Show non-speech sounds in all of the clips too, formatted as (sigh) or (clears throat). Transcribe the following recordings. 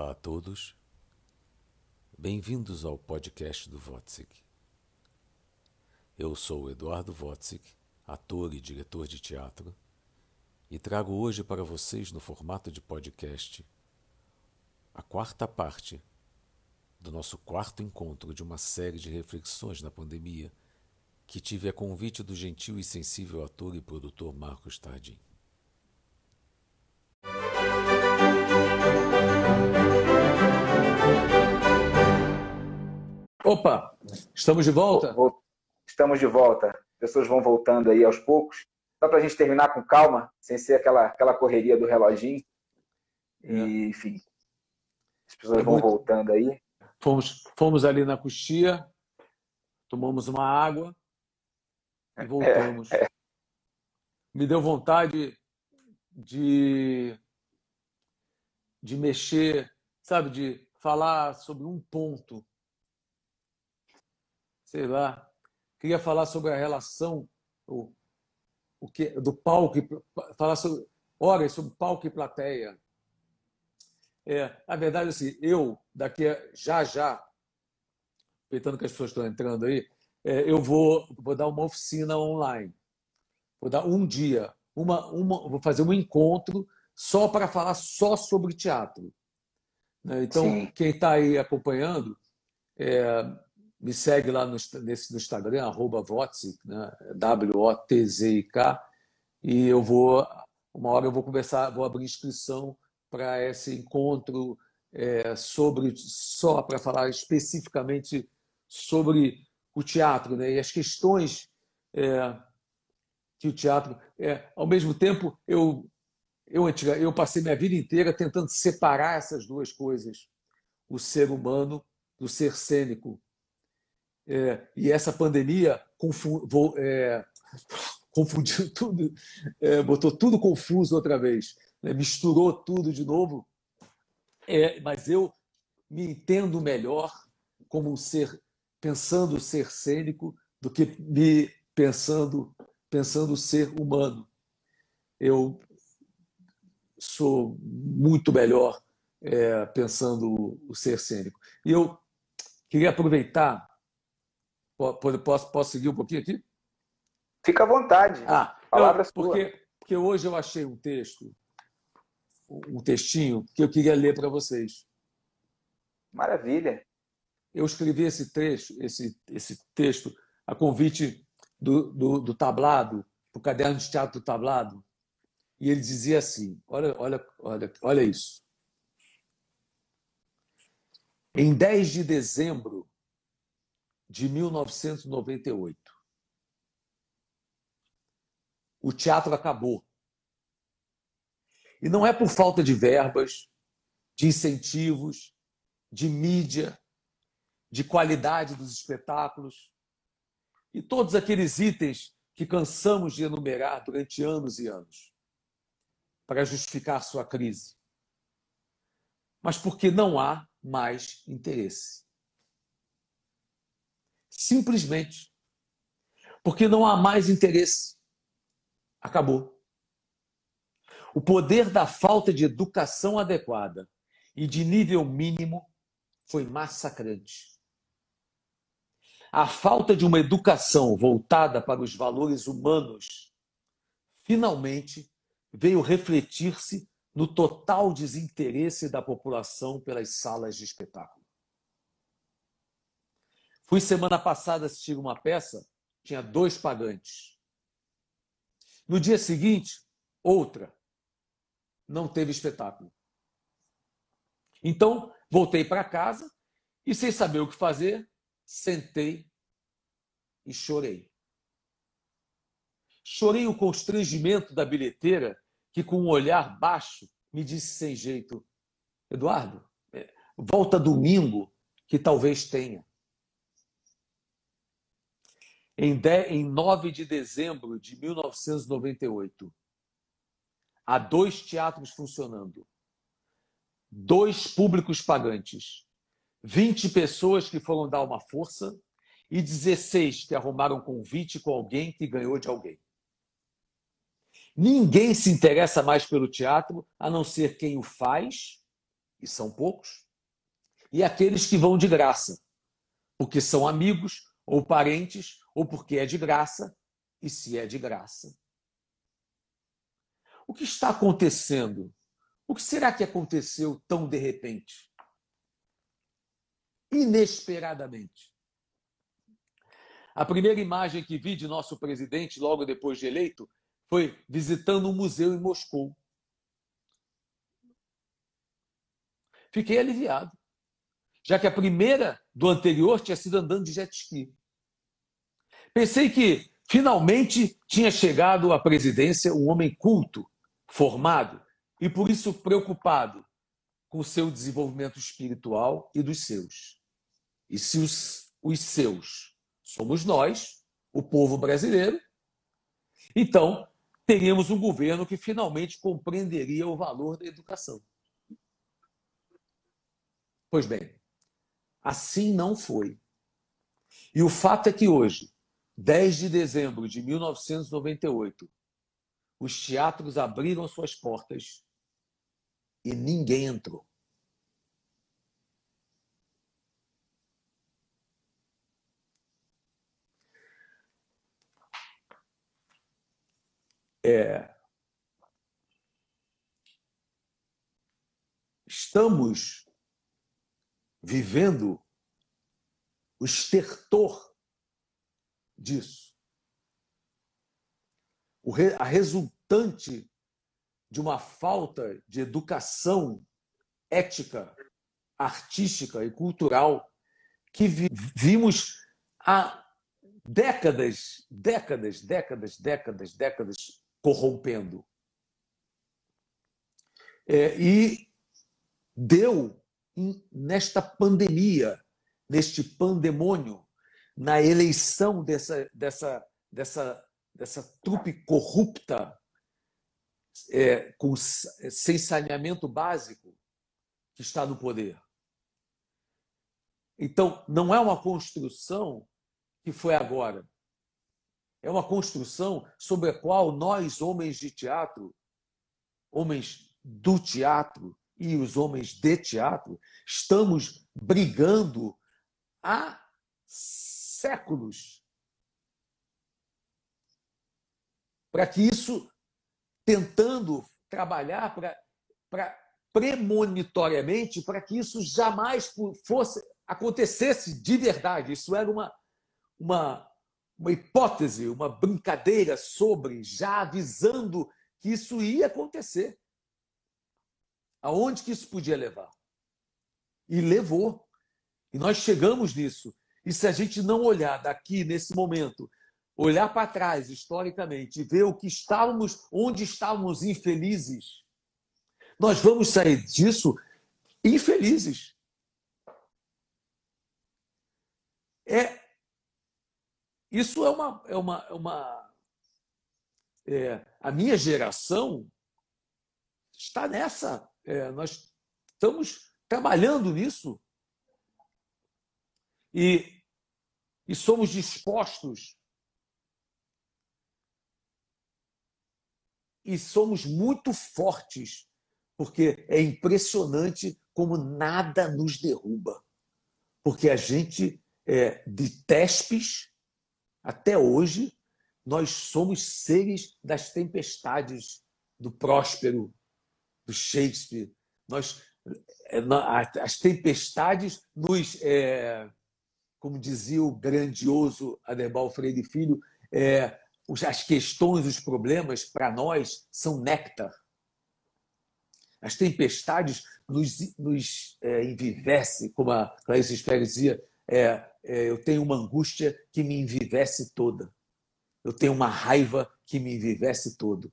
Olá a todos, bem-vindos ao podcast do Wotzik. Eu sou Eduardo Wotzik, ator e diretor de teatro, e trago hoje para vocês, no formato de podcast, a quarta parte do nosso quarto encontro de uma série de reflexões na pandemia que tive a convite do gentil e sensível ator e produtor Marcos Tardim. Opa, estamos de volta? Estamos de volta. Pessoas vão voltando aí aos poucos. Só para a gente terminar com calma, sem ser aquela, aquela correria do reloginho. E, é. enfim, as pessoas é vão voltando aí. Fomos, fomos ali na coxia, tomamos uma água e voltamos. É, é. Me deu vontade de, de mexer, sabe, de falar sobre um ponto sei lá, queria falar sobre a relação o, o que, do palco, falar sobre horas sobre palco e plateia. É, na verdade, assim, eu, daqui a, já já, aproveitando que as pessoas estão entrando aí, é, eu vou, vou dar uma oficina online. Vou dar um dia, uma, uma, vou fazer um encontro só para falar só sobre teatro. Né? Então, Sim. quem está aí acompanhando, é, me segue lá no, nesse, no Instagram, arroba Votzik, né? W-O-T-Z-I-K, e eu vou, uma hora eu vou começar, vou abrir inscrição para esse encontro é, sobre, só para falar especificamente sobre o teatro, né? E as questões é, que o teatro... É, ao mesmo tempo, eu, eu, eu passei minha vida inteira tentando separar essas duas coisas, o ser humano do ser cênico, é, e essa pandemia confu é, (laughs) confundiu tudo, é, botou tudo confuso outra vez, né? misturou tudo de novo. É, mas eu me entendo melhor como um ser, pensando ser cênico, do que me pensando pensando ser humano. Eu sou muito melhor é, pensando o ser cênico. E eu queria aproveitar Posso, posso seguir um pouquinho aqui? Fica à vontade. Ah, Palavra eu, porque, porque hoje eu achei um texto, um textinho, que eu queria ler para vocês. Maravilha. Eu escrevi esse trecho, esse, esse texto, a convite do, do, do tablado, do caderno de teatro do tablado, e ele dizia assim: olha, olha, olha, olha isso. Em 10 de dezembro de 1998. O teatro acabou. E não é por falta de verbas, de incentivos, de mídia, de qualidade dos espetáculos e todos aqueles itens que cansamos de enumerar durante anos e anos para justificar sua crise. Mas porque não há mais interesse. Simplesmente. Porque não há mais interesse. Acabou. O poder da falta de educação adequada e de nível mínimo foi massacrante. A falta de uma educação voltada para os valores humanos finalmente veio refletir-se no total desinteresse da população pelas salas de espetáculo. Fui semana passada assistir uma peça, tinha dois pagantes. No dia seguinte, outra. Não teve espetáculo. Então, voltei para casa e, sem saber o que fazer, sentei e chorei. Chorei o constrangimento da bilheteira que, com um olhar baixo, me disse sem jeito: Eduardo, é, volta domingo, que talvez tenha. Em, de, em 9 de dezembro de 1998, há dois teatros funcionando, dois públicos pagantes, 20 pessoas que foram dar uma força e 16 que arrumaram convite com alguém que ganhou de alguém. Ninguém se interessa mais pelo teatro a não ser quem o faz e são poucos, e aqueles que vão de graça, porque são amigos ou parentes, ou porque é de graça, e se é de graça. O que está acontecendo? O que será que aconteceu tão de repente? Inesperadamente. A primeira imagem que vi de nosso presidente, logo depois de eleito, foi visitando um museu em Moscou. Fiquei aliviado, já que a primeira do anterior tinha sido andando de jet ski. Pensei que finalmente tinha chegado à presidência um homem culto, formado e por isso preocupado com o seu desenvolvimento espiritual e dos seus. E se os, os seus somos nós, o povo brasileiro, então teríamos um governo que finalmente compreenderia o valor da educação. Pois bem, assim não foi. E o fato é que hoje, 10 de dezembro de 1998, os teatros abriram suas portas e ninguém entrou. É, estamos vivendo o estertor disso. a resultante de uma falta de educação ética, artística e cultural que vimos há décadas, décadas, décadas, décadas, décadas corrompendo. É, e deu nesta pandemia, neste pandemônio, na eleição dessa, dessa, dessa, dessa trupe corrupta, é, com, sem saneamento básico, que está no poder. Então, não é uma construção que foi agora. É uma construção sobre a qual nós, homens de teatro, homens do teatro e os homens de teatro, estamos brigando há séculos para que isso, tentando trabalhar para premonitoriamente para que isso jamais fosse acontecesse de verdade. Isso era uma uma, uma hipótese, uma brincadeira sobre, já avisando que isso ia acontecer. Aonde que isso podia levar? E levou. E nós chegamos nisso. E se a gente não olhar daqui, nesse momento, olhar para trás, historicamente, e ver o que estávamos, onde estávamos infelizes, nós vamos sair disso infelizes. É isso é uma. É uma, é uma é, a minha geração está nessa. É, nós estamos trabalhando nisso. E, e somos dispostos e somos muito fortes, porque é impressionante como nada nos derruba. Porque a gente, é, de tespes, até hoje, nós somos seres das tempestades do Próspero, do Shakespeare. Nós, é, as tempestades nos, é, como dizia o grandioso Aderbal Freire Filho, é, as questões, os problemas, para nós, são néctar. As tempestades nos, nos é, como a Clarice Spero dizia, é, é, eu tenho uma angústia que me envivece toda. Eu tenho uma raiva que me envivece todo.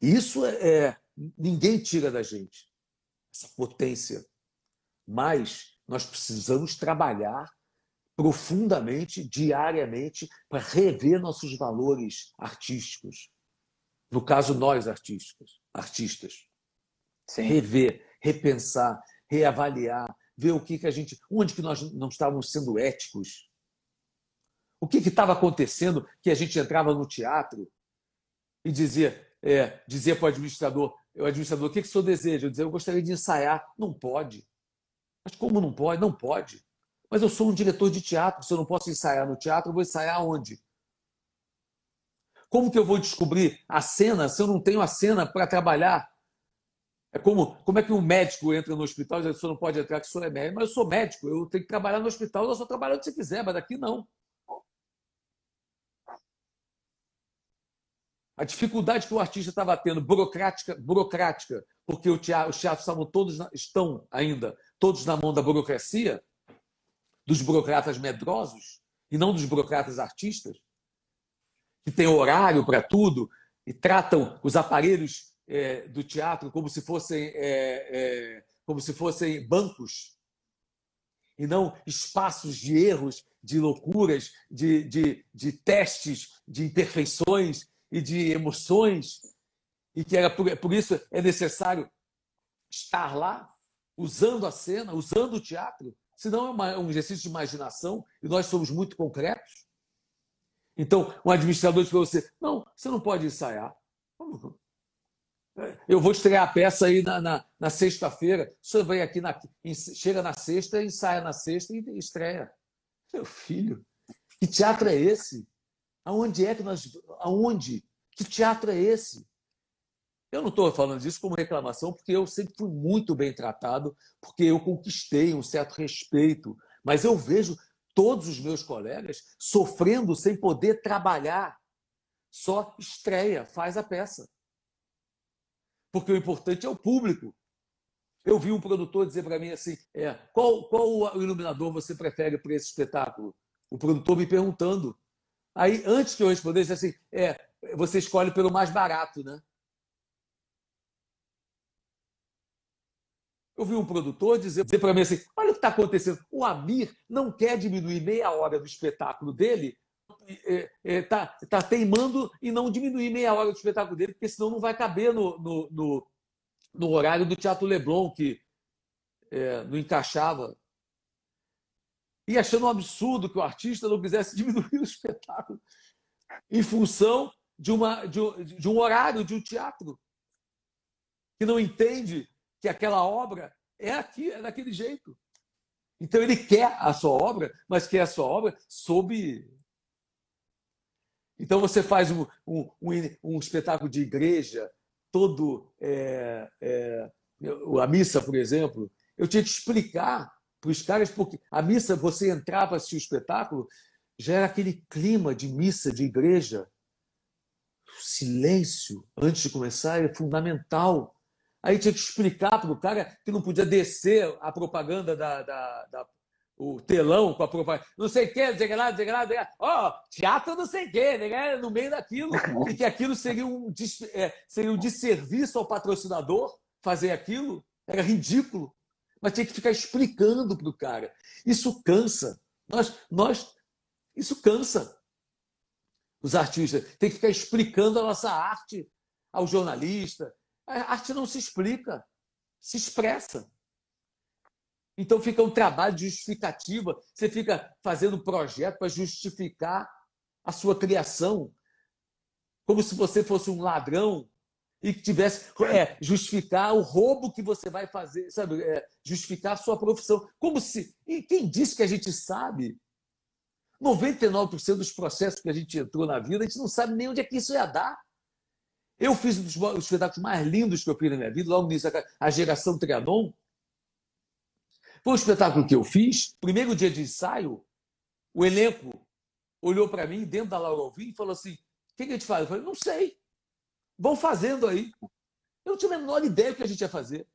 Isso é, é ninguém tira da gente essa potência. Mas nós precisamos trabalhar profundamente, diariamente, para rever nossos valores artísticos. No caso, nós artísticos, artistas. Sim. Rever, repensar, reavaliar, ver o que, que a gente. onde que nós não estávamos sendo éticos. O que estava acontecendo que a gente entrava no teatro e dizia, é, dizia para o administrador: o administrador, o que, que o senhor deseja? Eu dizer, eu gostaria de ensaiar. Não pode. Mas como não pode? Não pode. Mas eu sou um diretor de teatro, se eu não posso ensaiar no teatro, eu vou ensaiar onde? Como que eu vou descobrir a cena se eu não tenho a cena para trabalhar? É como, como é que um médico entra no hospital e diz, o senhor não pode entrar, que o senhor é médico. Mas eu sou médico, eu tenho que trabalhar no hospital, eu só trabalho onde você quiser, mas aqui não. A dificuldade que o artista estava tendo, burocrática, burocrática porque teatro, os teatros estavam todos, estão ainda todos na mão da burocracia, dos burocratas medrosos, e não dos burocratas artistas, que têm horário para tudo e tratam os aparelhos é, do teatro como se fossem é, é, como se fossem bancos? E não espaços de erros, de loucuras, de, de, de testes, de imperfeições e de emoções? E que era por, por isso é necessário estar lá usando a cena, usando o teatro, senão é uma, um exercício de imaginação e nós somos muito concretos. Então, um administrador diz para você: não, você não pode ensaiar. Eu vou estrear a peça aí na, na, na sexta-feira. Senhor vem aqui, na, chega na sexta, ensaia na sexta e estreia. Meu filho, que teatro é esse? Aonde é que nós. Aonde? Que teatro é esse? Eu não estou falando disso como reclamação, porque eu sempre fui muito bem tratado, porque eu conquistei um certo respeito. Mas eu vejo todos os meus colegas sofrendo sem poder trabalhar. Só estreia, faz a peça. Porque o importante é o público. Eu vi um produtor dizer para mim assim: é, qual, qual iluminador você prefere para esse espetáculo? O produtor me perguntando. Aí, antes que eu respondesse, assim: é, você escolhe pelo mais barato, né? Eu vi um produtor dizer, dizer para mim assim: olha o que está acontecendo. O Amir não quer diminuir meia hora do espetáculo dele, está é, é, tá, tá teimando em não diminuir meia hora do espetáculo dele, porque senão não vai caber no, no, no, no horário do Teatro Leblon, que é, não encaixava. E achando um absurdo que o artista não quisesse (laughs) diminuir o espetáculo em função de, uma, de, de um horário de um teatro que não entende que aquela obra é aqui, é daquele jeito. Então ele quer a sua obra, mas quer a sua obra sob. Então você faz um, um, um, espetáculo de igreja, todo. É, é, a missa, por exemplo, eu tinha que explicar para os caras, porque a missa, você entrava, assistir o espetáculo, já era aquele clima de missa, de igreja. O silêncio, antes de começar, é fundamental. Aí tinha que explicar para o cara que não podia descer a propaganda da, da, da o telão com a propaganda, não sei o que, não que lá, o que lá, ó, oh, teatro não sei o que, né? no meio daquilo, e que aquilo seria um, é, seria um desserviço ao patrocinador fazer aquilo, era ridículo, mas tinha que ficar explicando para o cara. Isso cansa, nós, nós, isso cansa os artistas, tem que ficar explicando a nossa arte ao jornalista, a arte não se explica, se expressa. Então fica um trabalho de justificativa. Você fica fazendo projeto para justificar a sua criação, como se você fosse um ladrão e que tivesse é, justificar o roubo que você vai fazer, sabe? É, justificar a sua profissão. Como se. E quem disse que a gente sabe? 99% dos processos que a gente entrou na vida, a gente não sabe nem onde é que isso ia dar. Eu fiz um dos espetáculos mais lindos que eu fiz na minha vida, logo nisso, a geração Trianon. Foi um espetáculo que eu fiz, primeiro dia de ensaio, o elenco olhou para mim dentro da Laura Alvim e falou assim: o que, a gente faz? Eu falei: não sei. Vão fazendo aí. Eu não tinha a menor ideia do que a gente ia fazer.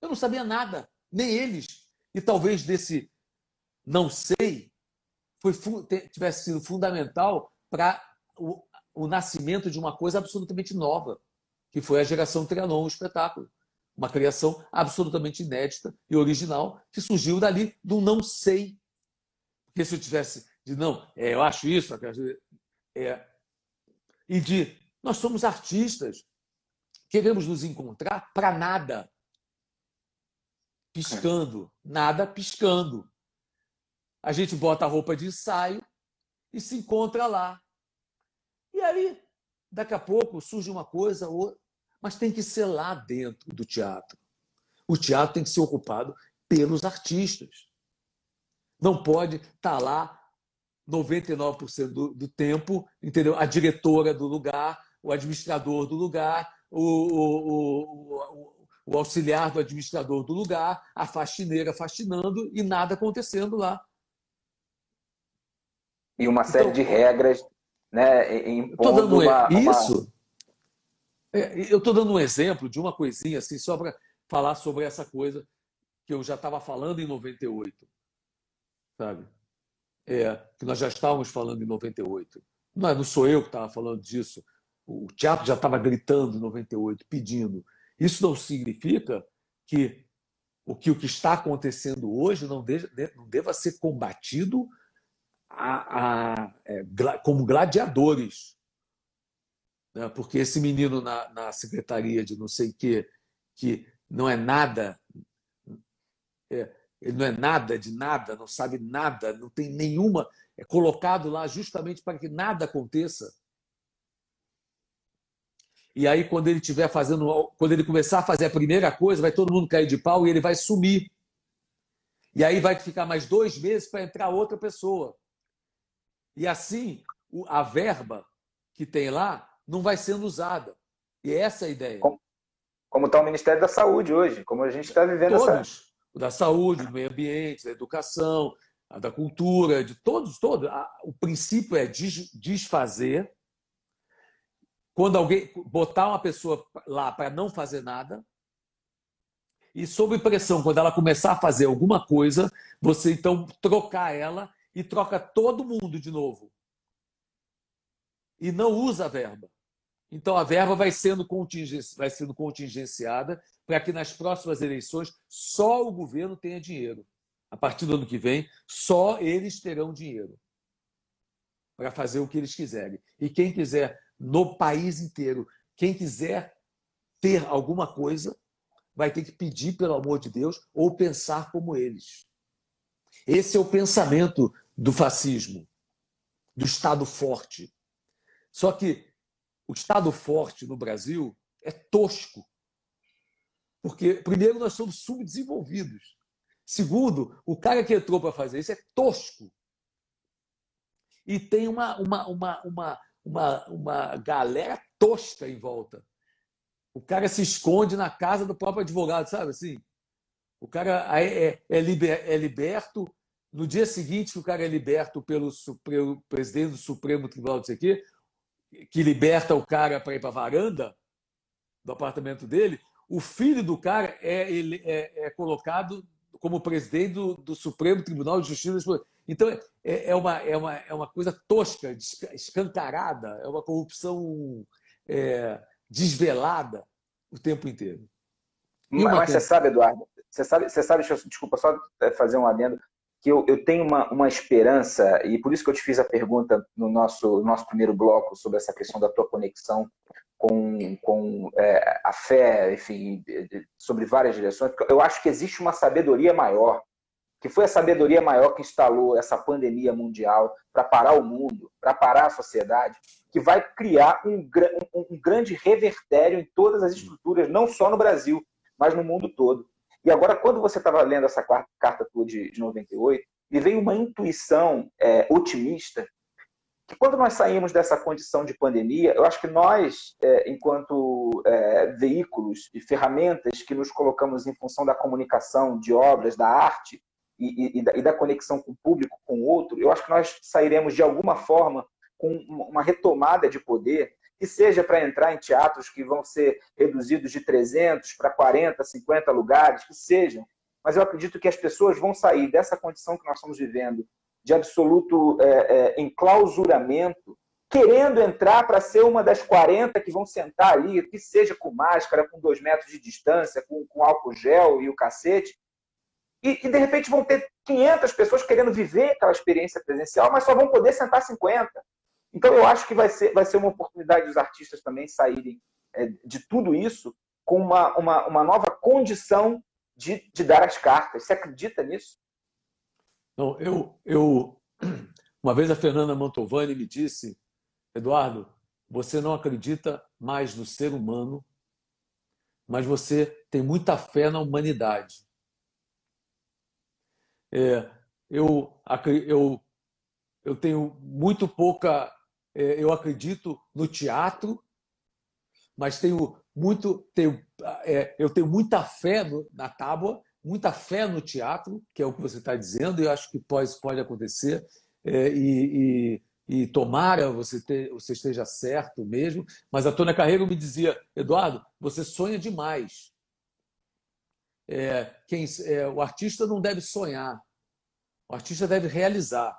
Eu não sabia nada, nem eles. E talvez desse não sei foi, tivesse sido fundamental para o nascimento de uma coisa absolutamente nova, que foi a geração Trianon, o espetáculo. Uma criação absolutamente inédita e original que surgiu dali do não sei. Porque se eu tivesse de não, é, eu acho isso, é, e de nós somos artistas, queremos nos encontrar para nada. Piscando, nada piscando. A gente bota a roupa de ensaio e se encontra lá. E aí, daqui a pouco, surge uma coisa, mas tem que ser lá dentro do teatro. O teatro tem que ser ocupado pelos artistas. Não pode estar tá lá 99% do, do tempo, entendeu? A diretora do lugar, o administrador do lugar, o, o, o, o auxiliar do administrador do lugar, a faxineira faxinando e nada acontecendo lá. E uma série então, de regras, né? Impondo dando uma, isso. Uma... É, eu estou dando um exemplo de uma coisinha assim, só para falar sobre essa coisa que eu já estava falando em 98, sabe? É, que nós já estávamos falando em 98. Não, é, não sou eu que estava falando disso. O teatro já estava gritando em 98, pedindo. Isso não significa que o que, o que está acontecendo hoje não, não deva ser combatido a, a, é, como gladiadores. Né? Porque esse menino na, na secretaria de não sei o quê, que não é nada, é, ele não é nada de nada, não sabe nada, não tem nenhuma. É colocado lá justamente para que nada aconteça. E aí, quando ele estiver fazendo, quando ele começar a fazer a primeira coisa, vai todo mundo cair de pau e ele vai sumir. E aí vai ficar mais dois meses para entrar outra pessoa. E assim, a verba que tem lá não vai sendo usada. E é essa a ideia. Como está o Ministério da Saúde hoje, como a gente está vivendo todos, essa. O da saúde, do meio ambiente, da educação, da cultura, de todos, todos. O princípio é desfazer quando alguém botar uma pessoa lá para não fazer nada, e sob pressão, quando ela começar a fazer alguma coisa, você então trocar ela e troca todo mundo de novo. E não usa a verba. Então a verba vai sendo, contingenci... vai sendo contingenciada para que nas próximas eleições só o governo tenha dinheiro. A partir do ano que vem, só eles terão dinheiro para fazer o que eles quiserem. E quem quiser no país inteiro. Quem quiser ter alguma coisa vai ter que pedir pelo amor de Deus ou pensar como eles. Esse é o pensamento do fascismo, do Estado forte. Só que o Estado forte no Brasil é tosco. Porque, primeiro, nós somos subdesenvolvidos. Segundo, o cara que entrou para fazer isso é tosco. E tem uma, uma, uma, uma, uma, uma galera tosca em volta. O cara se esconde na casa do próprio advogado, sabe assim? O cara é, é, é, liber, é liberto. No dia seguinte, o cara é liberto pelo, pelo presidente do Supremo Tribunal de aqui, que liberta o cara para ir para a varanda do apartamento dele. O filho do cara é, ele, é, é colocado como presidente do, do Supremo Tribunal de Justiça. Então, é, é, uma, é, uma, é uma coisa tosca, escancarada, é uma corrupção é, desvelada o tempo inteiro. Mas, mas você sabe, Eduardo, você sabe, você sabe desculpa, só fazer um adendo, que eu, eu tenho uma, uma esperança, e por isso que eu te fiz a pergunta no nosso, nosso primeiro bloco sobre essa questão da tua conexão com, com é, a fé, enfim, sobre várias direções, eu acho que existe uma sabedoria maior, que foi a sabedoria maior que instalou essa pandemia mundial para parar o mundo, para parar a sociedade, que vai criar um, um, um grande revertério em todas as estruturas, não só no Brasil, mas no mundo todo. E agora, quando você estava lendo essa carta tua de, de 98, me veio uma intuição é, otimista que quando nós saímos dessa condição de pandemia, eu acho que nós, é, enquanto é, veículos e ferramentas que nos colocamos em função da comunicação, de obras, da arte e, e, da, e da conexão com o público, com o outro, eu acho que nós sairemos de alguma forma com uma retomada de poder, que seja para entrar em teatros que vão ser reduzidos de 300 para 40, 50 lugares, que sejam. Mas eu acredito que as pessoas vão sair dessa condição que nós estamos vivendo de absoluto é, é, enclausuramento, querendo entrar para ser uma das 40 que vão sentar ali, que seja com máscara, com dois metros de distância, com, com álcool gel e o cacete, e, e, de repente vão ter 500 pessoas querendo viver aquela experiência presencial, mas só vão poder sentar 50. Então eu acho que vai ser, vai ser uma oportunidade dos artistas também saírem é, de tudo isso com uma, uma, uma nova condição de, de dar as cartas. Você acredita nisso? Não, eu, eu (clears throat) uma vez a Fernanda Mantovani me disse, Eduardo, você não acredita mais no ser humano, mas você tem muita fé na humanidade. É, eu, eu, eu tenho muito pouca. É, eu acredito no teatro, mas tenho muito. Tenho, é, eu tenho muita fé no, na tábua, muita fé no teatro, que é o que você está dizendo, e eu acho que pode, pode acontecer. É, e, e, e, tomara você, ter, você esteja certo mesmo. Mas a Tônia Carreiro me dizia, Eduardo, você sonha demais. É, quem, é, o artista não deve sonhar, o artista deve realizar.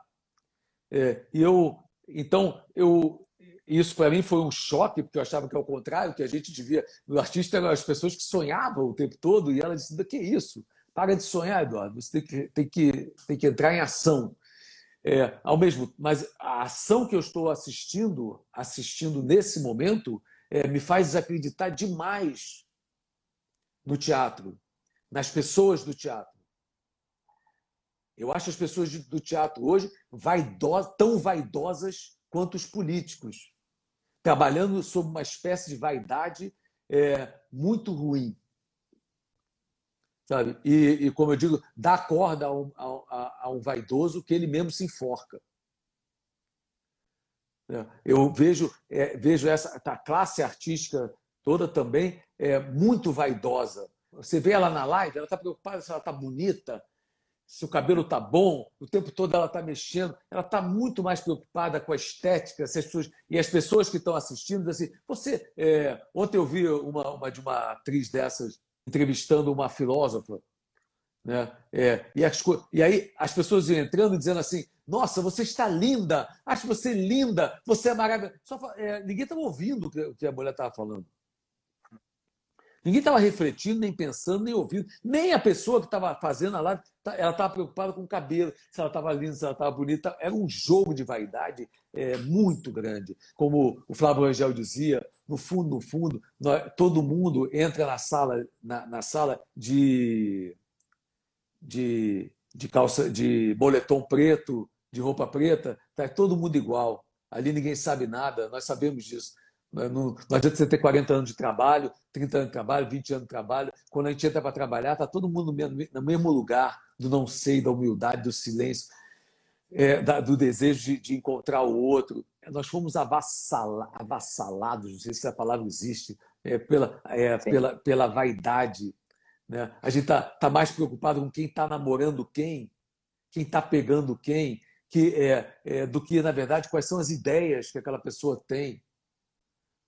É, e eu, então, eu, isso para mim foi um choque, porque eu achava que é o contrário, que a gente devia. O artista eram as pessoas que sonhavam o tempo todo, e ela disse: que é isso? Para de sonhar, Eduardo, você tem que, tem que, tem que entrar em ação. É, ao mesmo, mas a ação que eu estou assistindo, assistindo nesse momento, é, me faz desacreditar demais no teatro, nas pessoas do teatro. Eu acho as pessoas do teatro hoje tão vaidosas quanto os políticos, trabalhando sob uma espécie de vaidade é, muito ruim. Sabe? E, e, como eu digo, dá corda a um, a, a um vaidoso que ele mesmo se enforca. É, eu vejo, é, vejo essa a classe artística toda também é muito vaidosa. Você vê ela na live, ela está preocupada se ela está bonita, se o cabelo está bom, o tempo todo ela está mexendo, ela está muito mais preocupada com a estética, as pessoas, e as pessoas que estão assistindo, assim, você, é, ontem eu vi uma, uma, de uma atriz dessas entrevistando uma filósofa, né? É, e, as, e aí as pessoas entrando dizendo assim, nossa, você está linda, acho você linda, você é maravilhosa. Só, é, ninguém estava ouvindo o que a mulher estava falando. Ninguém estava refletindo, nem pensando, nem ouvindo. Nem a pessoa que estava fazendo a live, tá, ela estava preocupada com o cabelo, se ela estava linda, se ela estava bonita. Era um jogo de vaidade é, muito grande. Como o Flávio Angel dizia, no fundo, no fundo, nós, todo mundo entra na sala, na, na sala de, de, de calça, de boletom preto, de roupa preta, está todo mundo igual. Ali ninguém sabe nada, nós sabemos disso. Não, não adianta você ter 40 anos de trabalho, 30 anos de trabalho, 20 anos de trabalho. Quando a gente entra para trabalhar, está todo mundo no mesmo lugar do não sei, da humildade, do silêncio, é, da, do desejo de, de, encontrar o outro. Nós fomos avassala, avassalados, não sei se a palavra existe, é, pela, é, pela, pela vaidade. Né? A gente está tá mais preocupado com quem está namorando quem, quem está pegando quem, que, é, é, do que, na verdade, quais são as ideias que aquela pessoa tem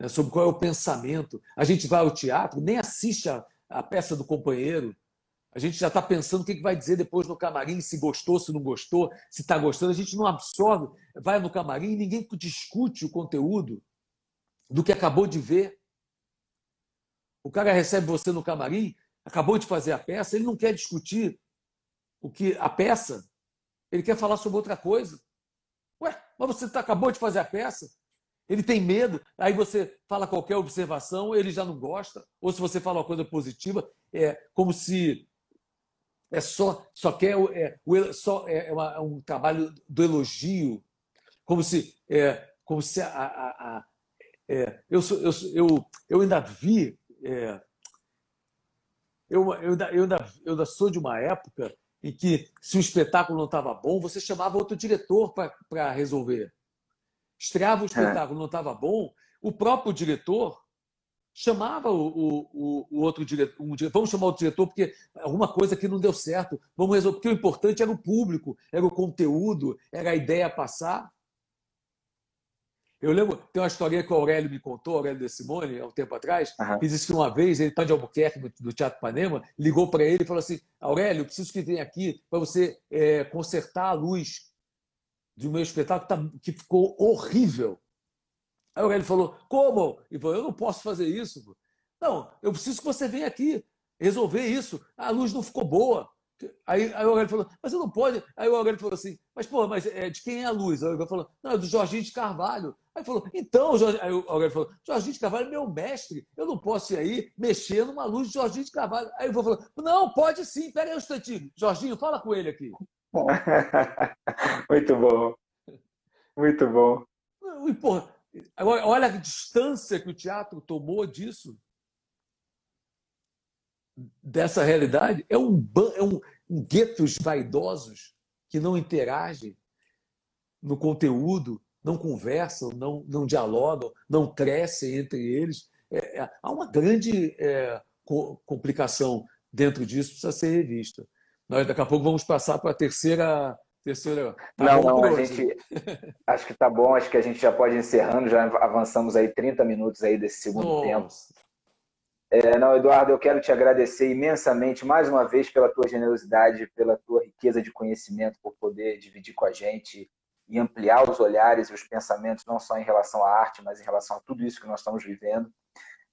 né, sobre qual é o pensamento. A gente vai ao teatro, nem assiste a, a peça do companheiro, a gente já está pensando o que vai dizer depois no camarim, se gostou, se não gostou, se está gostando. A gente não absorve, vai no camarim e ninguém discute o conteúdo do que acabou de ver. O cara recebe você no camarim, acabou de fazer a peça, ele não quer discutir o que a peça, ele quer falar sobre outra coisa. Ué, mas você tá, acabou de fazer a peça? Ele tem medo, aí você fala qualquer observação, ele já não gosta, ou se você fala uma coisa positiva, é como se é só só quer é, só é, é, uma, é um trabalho do elogio, como se é, como se a, a, a é, eu, sou, eu, eu, eu ainda vi é, eu, eu, ainda, eu, ainda, eu ainda sou de uma época em que, se o espetáculo não estava bom, você chamava outro diretor para resolver estreava o é. espetáculo, não estava bom, o próprio diretor chamava o, o, o outro diretor, um, vamos chamar o diretor porque alguma coisa que não deu certo, vamos resolver, porque o importante era o público, era o conteúdo, era a ideia passar. Eu lembro, tem uma historinha que o Aurélio me contou, Aurélio de Simone, há um tempo atrás, uhum. que disse que uma vez, ele está de Albuquerque, do Teatro Panema, ligou para ele e falou assim, Aurélio, preciso que venha aqui para você é, consertar a luz de um meu espetáculo tá, que ficou horrível. Aí o Aurélio falou: Como? E falou: Eu não posso fazer isso. Não, eu preciso que você venha aqui resolver isso. A luz não ficou boa. Aí, aí o Aurélio falou: Mas você não pode. Aí o Aurélio falou assim: Mas, pô, mas é, de quem é a luz? Aí o Aurélio falou: Não, é do Jorginho de Carvalho. Aí falou: Então, Jorge... aí o Aurélio falou: Jorginho de Carvalho é meu mestre. Eu não posso ir aí mexer numa luz de Jorginho de Carvalho. Aí eu falou: Não, pode sim. Pera aí um instantinho. Jorginho, fala com ele aqui. (laughs) Muito bom. Muito bom. Agora, olha a distância que o teatro tomou disso. dessa realidade é um, é um, um guetos vaidosos que não interagem no conteúdo, não conversam, não, não dialogam, não crescem entre eles. É, é, há uma grande é, co complicação dentro disso, precisa ser revista. Nós daqui a pouco vamos passar para a terceira. terceira tá não, não, a gente. (laughs) Acho que tá bom, acho que a gente já pode ir encerrando, já avançamos aí 30 minutos aí desse segundo Nossa. tempo. É, não, Eduardo, eu quero te agradecer imensamente mais uma vez pela tua generosidade, pela tua riqueza de conhecimento, por poder dividir com a gente e ampliar os olhares e os pensamentos, não só em relação à arte, mas em relação a tudo isso que nós estamos vivendo.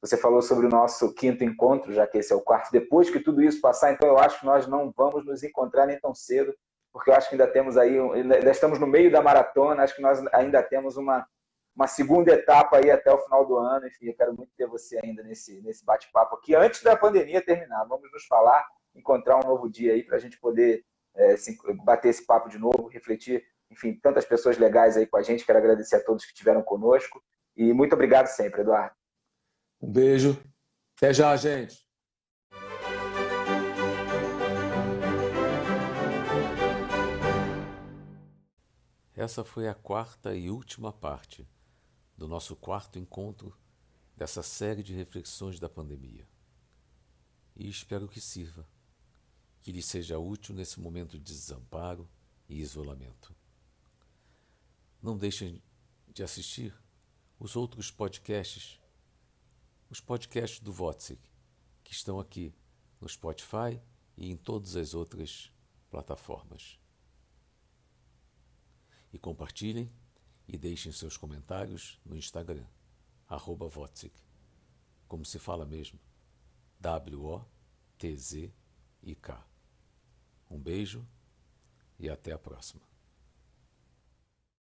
Você falou sobre o nosso quinto encontro, já que esse é o quarto. Depois que tudo isso passar, então eu acho que nós não vamos nos encontrar nem tão cedo, porque eu acho que ainda temos aí, ainda estamos no meio da maratona, acho que nós ainda temos uma, uma segunda etapa aí até o final do ano. Enfim, eu quero muito ter você ainda nesse, nesse bate-papo aqui, antes da pandemia terminar. Vamos nos falar, encontrar um novo dia aí para a gente poder é, se, bater esse papo de novo, refletir. Enfim, tantas pessoas legais aí com a gente. Quero agradecer a todos que estiveram conosco. E muito obrigado sempre, Eduardo. Um beijo. Até já, gente. Essa foi a quarta e última parte do nosso quarto encontro dessa série de reflexões da pandemia. E espero que sirva, que lhe seja útil nesse momento de desamparo e isolamento. Não deixem de assistir os outros podcasts, os podcasts do Votzik, que estão aqui no Spotify e em todas as outras plataformas. E compartilhem e deixem seus comentários no Instagram, arroba como se fala mesmo, W-O-T-Z-I-K. Um beijo e até a próxima.